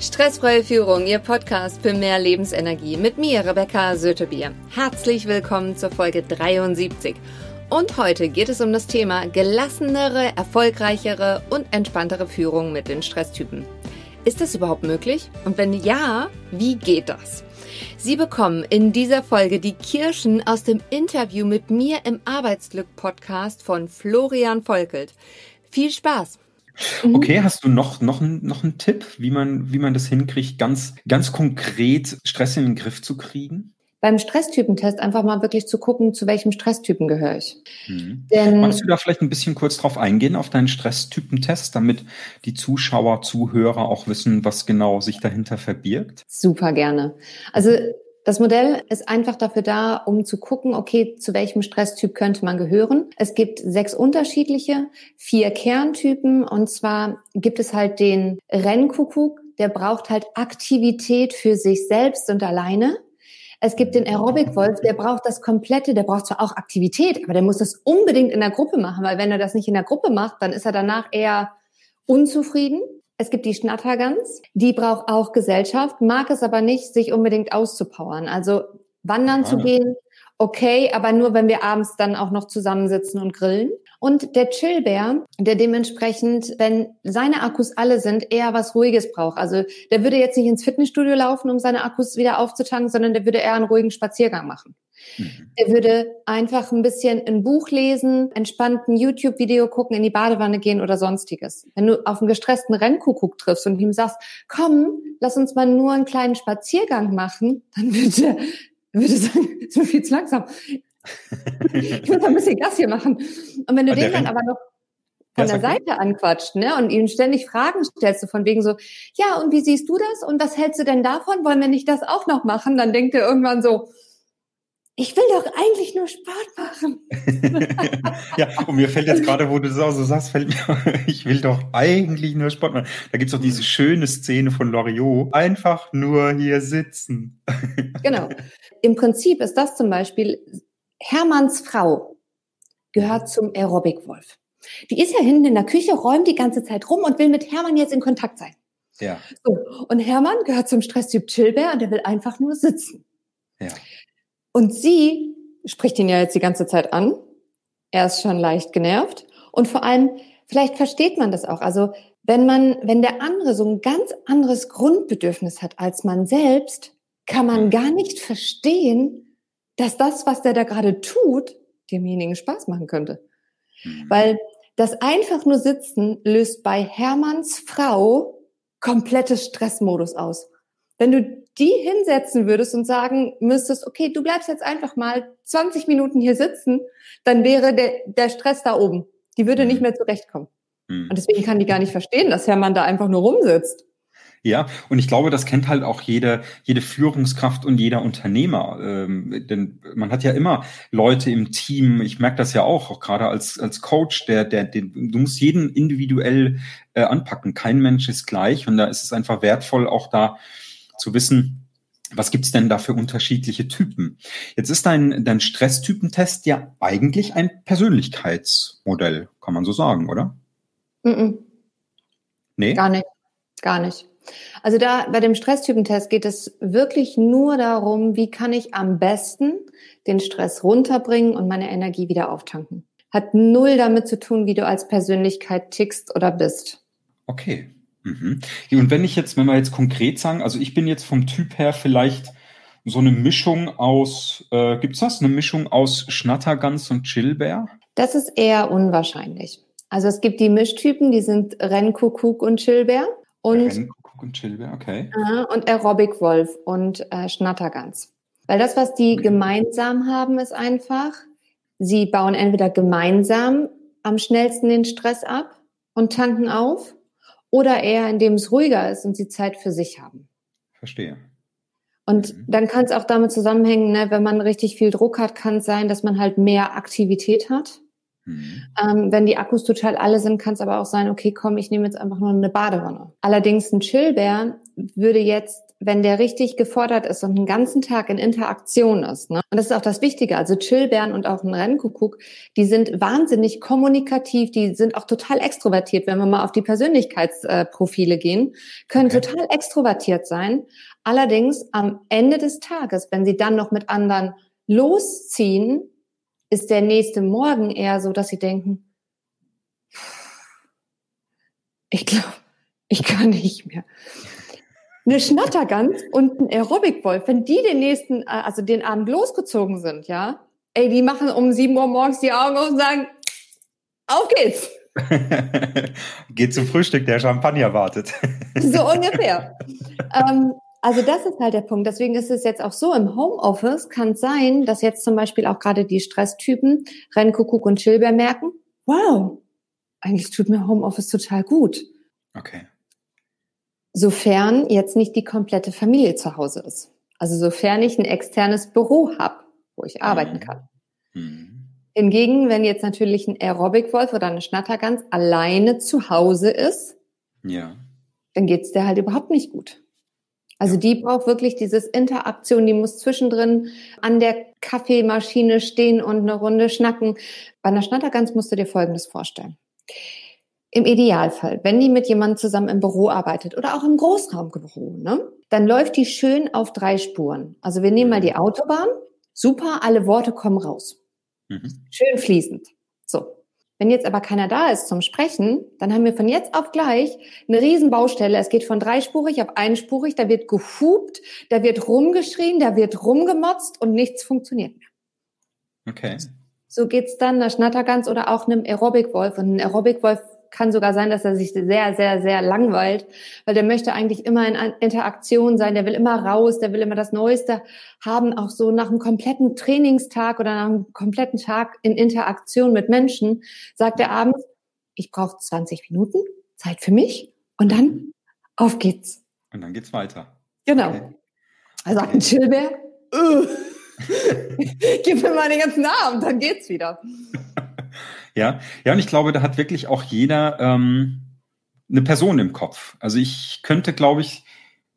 Stressfreie Führung, Ihr Podcast für mehr Lebensenergie mit mir, Rebecca Sötebier. Herzlich willkommen zur Folge 73. Und heute geht es um das Thema gelassenere, erfolgreichere und entspanntere Führung mit den Stresstypen. Ist das überhaupt möglich? Und wenn ja, wie geht das? Sie bekommen in dieser Folge die Kirschen aus dem Interview mit mir im Arbeitsglück-Podcast von Florian Volkelt. Viel Spaß! Mhm. Okay, hast du noch, noch, noch einen Tipp, wie man, wie man das hinkriegt, ganz, ganz konkret Stress in den Griff zu kriegen? Beim Stresstypentest einfach mal wirklich zu gucken, zu welchem Stresstypen gehöre ich. Mhm. Denn Magst du da vielleicht ein bisschen kurz drauf eingehen, auf deinen Stresstypentest, damit die Zuschauer, Zuhörer auch wissen, was genau sich dahinter verbirgt? Super gerne. Also das Modell ist einfach dafür da, um zu gucken, okay, zu welchem Stresstyp könnte man gehören. Es gibt sechs unterschiedliche, vier Kerntypen und zwar gibt es halt den Rennkuckuck, der braucht halt Aktivität für sich selbst und alleine. Es gibt den Aerobic-Wolf, der braucht das komplette, der braucht zwar auch Aktivität, aber der muss das unbedingt in der Gruppe machen, weil wenn er das nicht in der Gruppe macht, dann ist er danach eher unzufrieden. Es gibt die Schnattergans, die braucht auch Gesellschaft, mag es aber nicht, sich unbedingt auszupowern. Also wandern ah. zu gehen, okay, aber nur wenn wir abends dann auch noch zusammensitzen und grillen. Und der Chillbär, der dementsprechend, wenn seine Akkus alle sind, eher was Ruhiges braucht. Also der würde jetzt nicht ins Fitnessstudio laufen, um seine Akkus wieder aufzutanken, sondern der würde eher einen ruhigen Spaziergang machen. Mhm. Er würde einfach ein bisschen ein Buch lesen, entspannt ein YouTube-Video gucken, in die Badewanne gehen oder sonstiges. Wenn du auf einen gestressten Rennkuckuck triffst und ihm sagst, komm, lass uns mal nur einen kleinen Spaziergang machen, dann würde er würde sagen, ist mir viel zu langsam. ich muss ein bisschen Gas hier machen. Und wenn du und den dann aber noch von der Seite anquatscht, ne, und ihm ständig Fragen stellst, du von wegen so, ja, und wie siehst du das? Und was hältst du denn davon? Wollen wir nicht das auch noch machen? Dann denkt er irgendwann so, ich will doch eigentlich nur Sport machen. ja, und mir fällt jetzt gerade, wo du das auch so sagst, fällt mir, ich will doch eigentlich nur Sport machen. Da gibt's doch diese schöne Szene von Loriot. Einfach nur hier sitzen. genau. Im Prinzip ist das zum Beispiel, Hermanns Frau gehört zum Aerobic-Wolf. Die ist ja hinten in der Küche, räumt die ganze Zeit rum und will mit Hermann jetzt in Kontakt sein. Ja. So. Und Hermann gehört zum Stresstyp Chillbär und der will einfach nur sitzen. Ja. Und sie spricht ihn ja jetzt die ganze Zeit an. Er ist schon leicht genervt. Und vor allem, vielleicht versteht man das auch. Also, wenn man, wenn der andere so ein ganz anderes Grundbedürfnis hat als man selbst, kann man gar nicht verstehen, dass das, was der da gerade tut, demjenigen Spaß machen könnte. Mhm. Weil das einfach nur Sitzen löst bei Hermanns Frau komplettes Stressmodus aus. Wenn du die hinsetzen würdest und sagen müsstest, okay, du bleibst jetzt einfach mal 20 Minuten hier sitzen, dann wäre der, der Stress da oben. Die würde nicht mhm. mehr zurechtkommen. Mhm. Und deswegen kann die gar nicht verstehen, dass Hermann da einfach nur rumsitzt. Ja, und ich glaube, das kennt halt auch jede, jede Führungskraft und jeder Unternehmer. Ähm, denn man hat ja immer Leute im Team, ich merke das ja auch, auch gerade als, als Coach, der, der, den, du musst jeden individuell äh, anpacken. Kein Mensch ist gleich und da ist es einfach wertvoll, auch da zu wissen, was gibt's denn da für unterschiedliche Typen? Jetzt ist dein, dein Stresstypentest ja eigentlich ein Persönlichkeitsmodell, kann man so sagen, oder? Mm -mm. Nee? Gar nicht. Gar nicht. Also da bei dem Stresstypentest geht es wirklich nur darum, wie kann ich am besten den Stress runterbringen und meine Energie wieder auftanken. Hat null damit zu tun, wie du als Persönlichkeit tickst oder bist. Okay. Mhm. Und wenn ich jetzt, wenn wir jetzt konkret sagen, also ich bin jetzt vom Typ her vielleicht so eine Mischung aus, äh, gibt's das? Eine Mischung aus Schnattergans und Chillbär? Das ist eher unwahrscheinlich. Also es gibt die Mischtypen, die sind Rennkuckuck und Chillbär. Und, Rennkuckuck und Chillbär, okay. Äh, und Aerobic Wolf und äh, Schnattergans. Weil das, was die okay. gemeinsam haben, ist einfach, sie bauen entweder gemeinsam am schnellsten den Stress ab und tanken auf oder eher, indem es ruhiger ist und sie Zeit für sich haben. Verstehe. Und mhm. dann kann es auch damit zusammenhängen, ne, wenn man richtig viel Druck hat, kann es sein, dass man halt mehr Aktivität hat. Mhm. Ähm, wenn die Akkus total alle sind, kann es aber auch sein, okay, komm, ich nehme jetzt einfach nur eine Badewanne. Allerdings ein Chillbär würde jetzt wenn der richtig gefordert ist und einen ganzen Tag in Interaktion ist, ne? und das ist auch das Wichtige, also Chillbären und auch ein Rennkuckuck, die sind wahnsinnig kommunikativ, die sind auch total extrovertiert, wenn wir mal auf die Persönlichkeitsprofile gehen, können okay. total extrovertiert sein. Allerdings am Ende des Tages, wenn sie dann noch mit anderen losziehen, ist der nächste Morgen eher so, dass sie denken, ich glaube, ich kann nicht mehr. Eine Schnattergans und ein Aerobic-Wolf, wenn die den nächsten, äh, also den Abend losgezogen sind, ja, ey, die machen um sieben Uhr morgens die Augen auf und sagen, auf geht's. Geht zum Frühstück, der Champagner wartet. so ungefähr. ähm, also das ist halt der Punkt. Deswegen ist es jetzt auch so, im Homeoffice kann es sein, dass jetzt zum Beispiel auch gerade die Stresstypen Rennkuckuck und Chilbeer merken, wow, eigentlich tut mir Homeoffice total gut. Okay. Sofern jetzt nicht die komplette Familie zu Hause ist. Also sofern ich ein externes Büro habe, wo ich arbeiten mhm. kann. Mhm. Hingegen, wenn jetzt natürlich ein Aerobic-Wolf oder eine Schnattergans alleine zu Hause ist, ja. dann geht's der halt überhaupt nicht gut. Also die braucht wirklich dieses Interaktion, die muss zwischendrin an der Kaffeemaschine stehen und eine Runde schnacken. Bei einer Schnattergans musst du dir Folgendes vorstellen. Im Idealfall, wenn die mit jemandem zusammen im Büro arbeitet oder auch im Großraumbüro, ne, dann läuft die schön auf drei Spuren. Also wir nehmen mal die Autobahn. Super, alle Worte kommen raus. Mhm. Schön fließend. So. Wenn jetzt aber keiner da ist zum Sprechen, dann haben wir von jetzt auf gleich eine Riesenbaustelle. Es geht von dreispurig auf einspurig, da wird gehupt, da wird rumgeschrien, da wird rumgemotzt und nichts funktioniert mehr. Okay. So geht's dann einer Schnattergans oder auch einem Aerobic-Wolf. Und ein Aerobic-Wolf kann sogar sein, dass er sich sehr, sehr, sehr langweilt, weil der möchte eigentlich immer in Interaktion sein, der will immer raus, der will immer das Neueste haben, auch so nach einem kompletten Trainingstag oder nach einem kompletten Tag in Interaktion mit Menschen, sagt er abends, ich brauche 20 Minuten Zeit für mich und dann auf geht's. Und dann geht's weiter. Genau. Okay. Also okay. ein Chillbär, uh, gib mir mal den ganzen Abend, dann geht's wieder. Ja, ja, und ich glaube, da hat wirklich auch jeder ähm, eine Person im Kopf. Also ich könnte, glaube ich,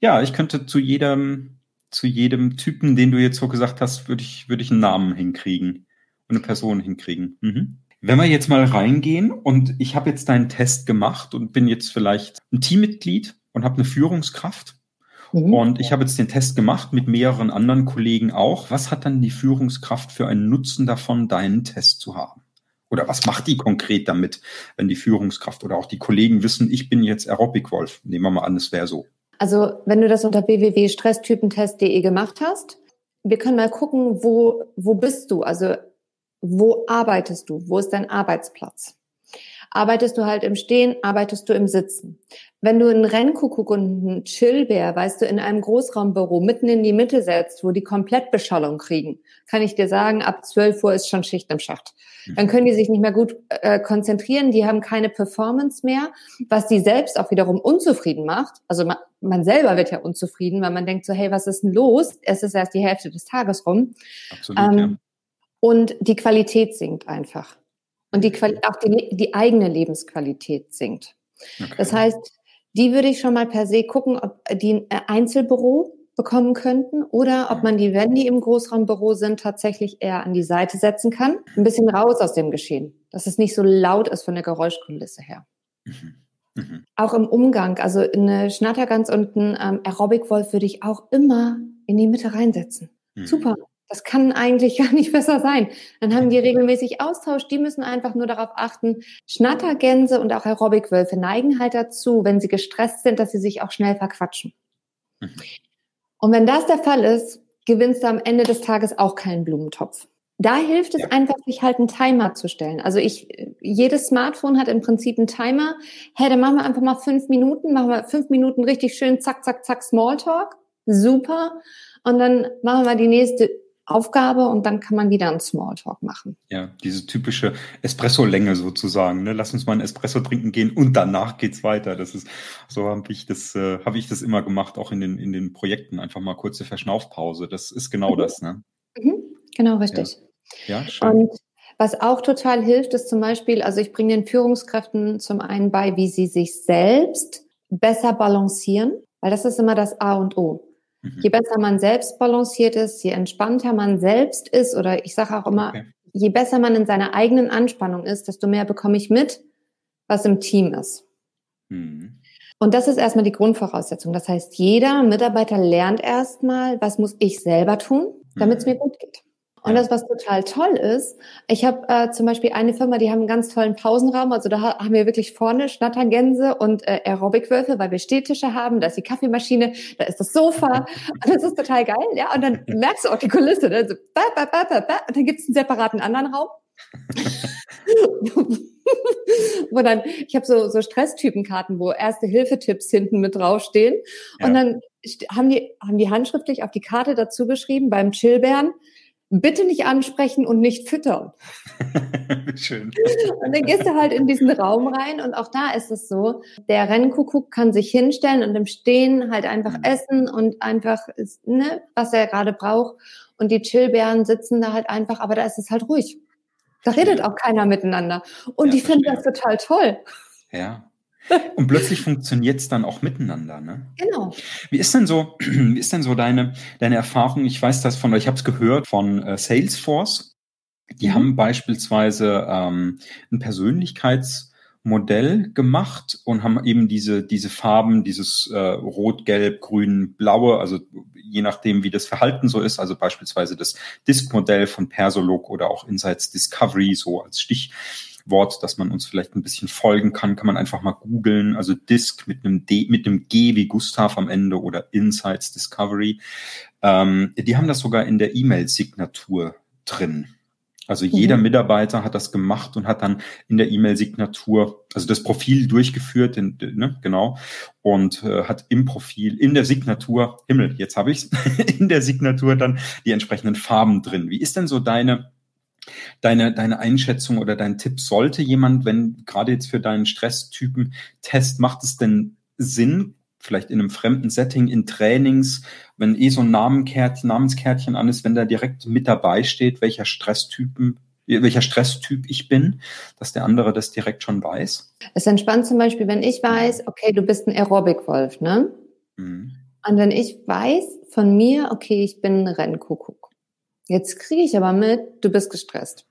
ja, ich könnte zu jedem, zu jedem Typen, den du jetzt so gesagt hast, würde ich, würde ich einen Namen hinkriegen und eine Person hinkriegen. Mhm. Wenn wir jetzt mal reingehen und ich habe jetzt deinen Test gemacht und bin jetzt vielleicht ein Teammitglied und habe eine Führungskraft mhm. und ich habe jetzt den Test gemacht mit mehreren anderen Kollegen auch. Was hat dann die Führungskraft für einen Nutzen davon, deinen Test zu haben? Oder was macht die konkret damit, wenn die Führungskraft oder auch die Kollegen wissen, ich bin jetzt Aerobic Wolf? Nehmen wir mal an, es wäre so. Also, wenn du das unter www.stresstypentest.de gemacht hast, wir können mal gucken, wo, wo bist du? Also, wo arbeitest du? Wo ist dein Arbeitsplatz? Arbeitest du halt im Stehen, arbeitest du im Sitzen? Wenn du einen Rennkuckuck und einen Chillbär, weißt du, in einem Großraumbüro mitten in die Mitte setzt, wo die Komplettbeschallung kriegen, kann ich dir sagen, ab 12 Uhr ist schon Schicht im Schacht. Dann können die sich nicht mehr gut äh, konzentrieren, die haben keine Performance mehr, was die selbst auch wiederum unzufrieden macht. Also man, man selber wird ja unzufrieden, weil man denkt so, hey, was ist denn los? Es ist erst die Hälfte des Tages rum. Absolut, ähm, ja. Und die Qualität sinkt einfach. Und die Quali auch die, die eigene Lebensqualität sinkt. Okay. Das heißt, die würde ich schon mal per se gucken, ob die ein äh, Einzelbüro bekommen könnten oder ob man die, wenn die im Großraumbüro sind, tatsächlich eher an die Seite setzen kann. Ein bisschen raus aus dem Geschehen, dass es nicht so laut ist von der Geräuschkulisse her. Mhm. Mhm. Auch im Umgang, also eine Schnattergans und ein ähm, Aerobic-Wolf würde ich auch immer in die Mitte reinsetzen. Mhm. Super. Das kann eigentlich gar nicht besser sein. Dann haben die regelmäßig Austausch. Die müssen einfach nur darauf achten. Schnattergänse und auch Aerobic-Wölfe neigen halt dazu, wenn sie gestresst sind, dass sie sich auch schnell verquatschen. Mhm. Und wenn das der Fall ist, gewinnst du am Ende des Tages auch keinen Blumentopf. Da hilft es ja. einfach, sich halt einen Timer zu stellen. Also ich, jedes Smartphone hat im Prinzip einen Timer. Hey, dann machen wir einfach mal fünf Minuten, machen wir fünf Minuten richtig schön zack, zack, zack Smalltalk. Super. Und dann machen wir die nächste Aufgabe und dann kann man wieder einen Smalltalk machen. Ja, diese typische Espresso-Länge sozusagen. Ne? Lass uns mal einen Espresso trinken gehen und danach geht's weiter. Das ist so habe ich das äh, habe ich das immer gemacht, auch in den in den Projekten einfach mal kurze Verschnaufpause. Das ist genau mhm. das. Ne? Mhm. Genau richtig. Ja, ja schön. Und was auch total hilft, ist zum Beispiel, also ich bringe den Führungskräften zum einen bei, wie sie sich selbst besser balancieren, weil das ist immer das A und O. Mhm. Je besser man selbst balanciert ist, je entspannter man selbst ist, oder ich sage auch immer, okay. je besser man in seiner eigenen Anspannung ist, desto mehr bekomme ich mit, was im Team ist. Mhm. Und das ist erstmal die Grundvoraussetzung. Das heißt, jeder Mitarbeiter lernt erstmal, was muss ich selber tun, damit es mhm. mir gut geht. Und das, was total toll ist, ich habe äh, zum Beispiel eine Firma, die haben einen ganz tollen Pausenraum. Also da haben wir wirklich vorne Schnattergänse und äh, Aerobic-Würfel, weil wir Stehtische haben. Da ist die Kaffeemaschine, da ist das Sofa. Und das ist total geil. Ja, und dann merkst du auch die Kulisse. Ne? So, ba, ba, ba, ba, ba. Und dann gibt es einen separaten anderen Raum. wo dann, ich habe so, so Stresstypenkarten, wo erste Hilfetipps hinten mit draufstehen. Ja. Und dann haben die, haben die handschriftlich auf die Karte dazu geschrieben, beim Chillbären, bitte nicht ansprechen und nicht füttern. Schön. Und dann gehst du halt in diesen Raum rein und auch da ist es so, der Rennkuckuck kann sich hinstellen und im Stehen halt einfach mhm. essen und einfach, ne, was er gerade braucht. Und die Chillbären sitzen da halt einfach, aber da ist es halt ruhig. Da redet auch keiner miteinander. Und ja, die finden das total toll. Ja. Und plötzlich funktioniert es dann auch miteinander, ne? Genau. Wie ist denn so, wie ist denn so deine, deine Erfahrung? Ich weiß das von, ich habe es gehört von äh, Salesforce. Die mhm. haben beispielsweise ähm, ein Persönlichkeitsmodell gemacht und haben eben diese, diese Farben, dieses äh, Rot, Gelb, Grün, Blaue, also je nachdem, wie das Verhalten so ist, also beispielsweise das Disk-Modell von Persolog oder auch Insights Discovery, so als Stichwort, dass man uns vielleicht ein bisschen folgen kann, kann man einfach mal googeln, also Disk mit einem D, mit einem G wie Gustav am Ende oder Insights Discovery. Ähm, die haben das sogar in der E-Mail-Signatur drin. Also jeder mhm. Mitarbeiter hat das gemacht und hat dann in der E-Mail-Signatur, also das Profil durchgeführt, in, ne, genau, und äh, hat im Profil, in der Signatur, Himmel, jetzt habe ich's, in der Signatur dann die entsprechenden Farben drin. Wie ist denn so deine deine, deine Einschätzung oder dein Tipp? Sollte jemand, wenn gerade jetzt für deinen Stresstypen-Test, macht es denn Sinn, vielleicht in einem fremden Setting, in Trainings, wenn eh so ein Namenkärtchen, Namenskärtchen an ist, wenn da direkt mit dabei steht, welcher Stresstypen welcher Stresstyp ich bin, dass der andere das direkt schon weiß. Es entspannt zum Beispiel, wenn ich weiß, okay, du bist ein Aerobic-Wolf, ne? Mhm. Und wenn ich weiß von mir, okay, ich bin ein Rennkuckuck. Jetzt kriege ich aber mit, du bist gestresst.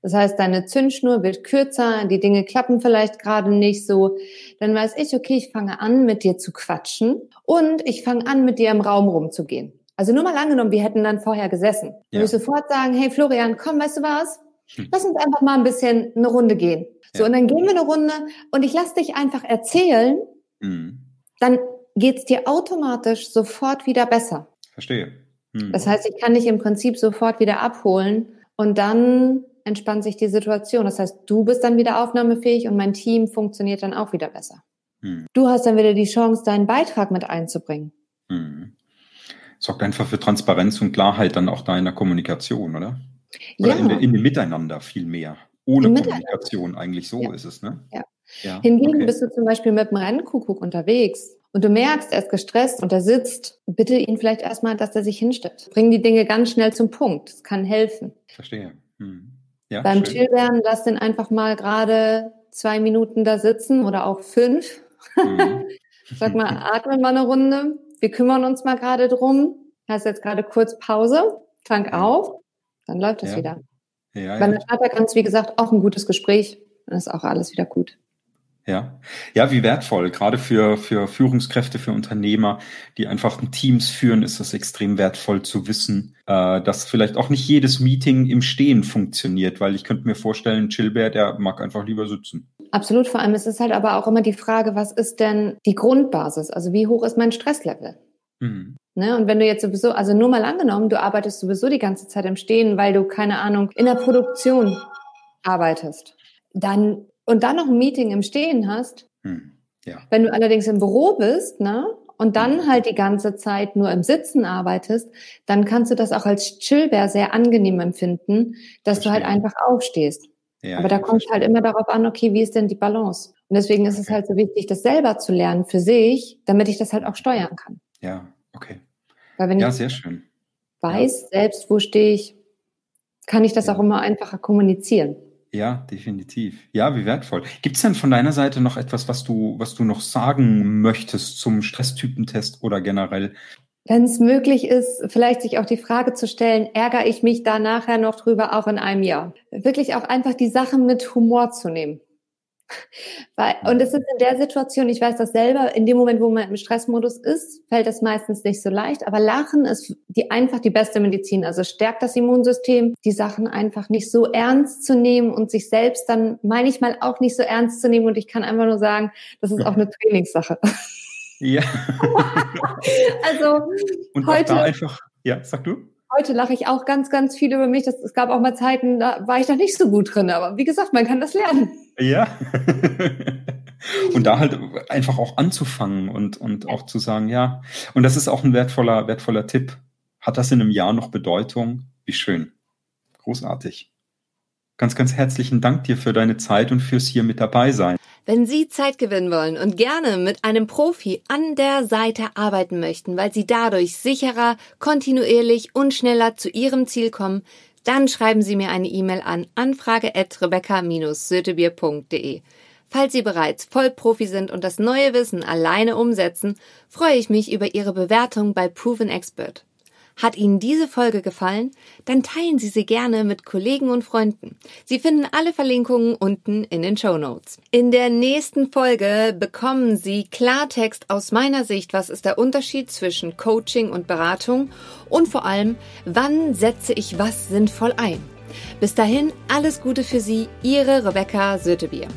Das heißt, deine Zündschnur wird kürzer, die Dinge klappen vielleicht gerade nicht so. Dann weiß ich, okay, ich fange an, mit dir zu quatschen und ich fange an, mit dir im Raum rumzugehen. Also nur mal angenommen, wir hätten dann vorher gesessen. Ja. Würde ich sofort sagen, hey Florian, komm, weißt du was? Hm. Lass uns einfach mal ein bisschen eine Runde gehen. So, ja. und dann gehen wir eine Runde und ich lass dich einfach erzählen. Mhm. Dann geht's dir automatisch sofort wieder besser. Verstehe. Mhm. Das heißt, ich kann dich im Prinzip sofort wieder abholen und dann entspannt sich die Situation. Das heißt, du bist dann wieder aufnahmefähig und mein Team funktioniert dann auch wieder besser. Hm. Du hast dann wieder die Chance, deinen Beitrag mit einzubringen. Hm. Sorgt einfach für Transparenz und Klarheit dann auch da in der Kommunikation, oder? Oder ja. in, in dem Miteinander viel mehr. Ohne Kommunikation eigentlich so ja. ist es, ne? Ja. ja. Hingegen okay. bist du zum Beispiel mit dem Rennkuckuck unterwegs und du merkst, er ist gestresst und er sitzt, bitte ihn vielleicht erstmal, dass er sich hinstellt. Bring die Dinge ganz schnell zum Punkt. Das kann helfen. Verstehe. Hm. Ja, Beim. Chillwerden lass den einfach mal gerade zwei Minuten da sitzen oder auch fünf. Mhm. Sag mal, atme mal eine Runde. Wir kümmern uns mal gerade drum. Hast jetzt gerade kurz Pause, tank auf, dann läuft das ja. wieder. Ja, Bei der Starter wie gesagt, auch ein gutes Gespräch. Dann ist auch alles wieder gut. Ja, ja, wie wertvoll. Gerade für, für Führungskräfte, für Unternehmer, die einfach Teams führen, ist das extrem wertvoll zu wissen, äh, dass vielleicht auch nicht jedes Meeting im Stehen funktioniert, weil ich könnte mir vorstellen, Chilbert, der mag einfach lieber sitzen. Absolut. Vor allem ist es halt aber auch immer die Frage, was ist denn die Grundbasis? Also wie hoch ist mein Stresslevel? Mhm. Ne? Und wenn du jetzt sowieso, also nur mal angenommen, du arbeitest sowieso die ganze Zeit im Stehen, weil du, keine Ahnung, in der Produktion arbeitest, dann und dann noch ein Meeting im Stehen hast, hm, ja. wenn du allerdings im Büro bist, ne, und dann hm. halt die ganze Zeit nur im Sitzen arbeitest, dann kannst du das auch als Chillbär sehr angenehm empfinden, dass Verstehe. du halt einfach aufstehst. Ja, Aber da kommt halt immer darauf an, okay, wie ist denn die Balance? Und deswegen ist es halt so wichtig, das selber zu lernen für sich, damit ich das halt auch steuern kann. Ja, okay. Weil wenn ja, ich sehr schön. weiß ja. selbst, wo stehe ich, kann ich das ja. auch immer einfacher kommunizieren. Ja, definitiv. Ja, wie wertvoll. Gibt es denn von deiner Seite noch etwas, was du, was du noch sagen möchtest zum Stresstypentest oder generell? wenn es möglich ist, vielleicht sich auch die Frage zu stellen, ärgere ich mich da nachher noch drüber, auch in einem Jahr? Wirklich auch einfach die Sachen mit Humor zu nehmen. Weil, und es ist in der Situation, ich weiß das selber, in dem Moment, wo man im Stressmodus ist, fällt es meistens nicht so leicht. Aber Lachen ist die, einfach die beste Medizin. Also stärkt das Immunsystem, die Sachen einfach nicht so ernst zu nehmen und sich selbst dann, meine ich mal, auch nicht so ernst zu nehmen. Und ich kann einfach nur sagen, das ist auch eine Trainingssache. Ja. also und heute da einfach, ja, sag du. Heute lache ich auch ganz, ganz viel über mich. Das, es gab auch mal Zeiten, da war ich da nicht so gut drin. Aber wie gesagt, man kann das lernen. Ja. und da halt einfach auch anzufangen und, und auch zu sagen, ja. Und das ist auch ein wertvoller, wertvoller Tipp. Hat das in einem Jahr noch Bedeutung? Wie schön. Großartig. Ganz, ganz herzlichen Dank dir für deine Zeit und fürs hier mit dabei sein. Wenn Sie Zeit gewinnen wollen und gerne mit einem Profi an der Seite arbeiten möchten, weil Sie dadurch sicherer, kontinuierlich und schneller zu Ihrem Ziel kommen, dann schreiben Sie mir eine E-Mail an anfrage@rebecca-sötebier.de. Falls Sie bereits Vollprofi sind und das neue Wissen alleine umsetzen, freue ich mich über Ihre Bewertung bei Proven Expert. Hat Ihnen diese Folge gefallen? Dann teilen Sie sie gerne mit Kollegen und Freunden. Sie finden alle Verlinkungen unten in den Show Notes. In der nächsten Folge bekommen Sie Klartext aus meiner Sicht. Was ist der Unterschied zwischen Coaching und Beratung? Und vor allem, wann setze ich was sinnvoll ein? Bis dahin alles Gute für Sie, Ihre Rebecca Sötebier.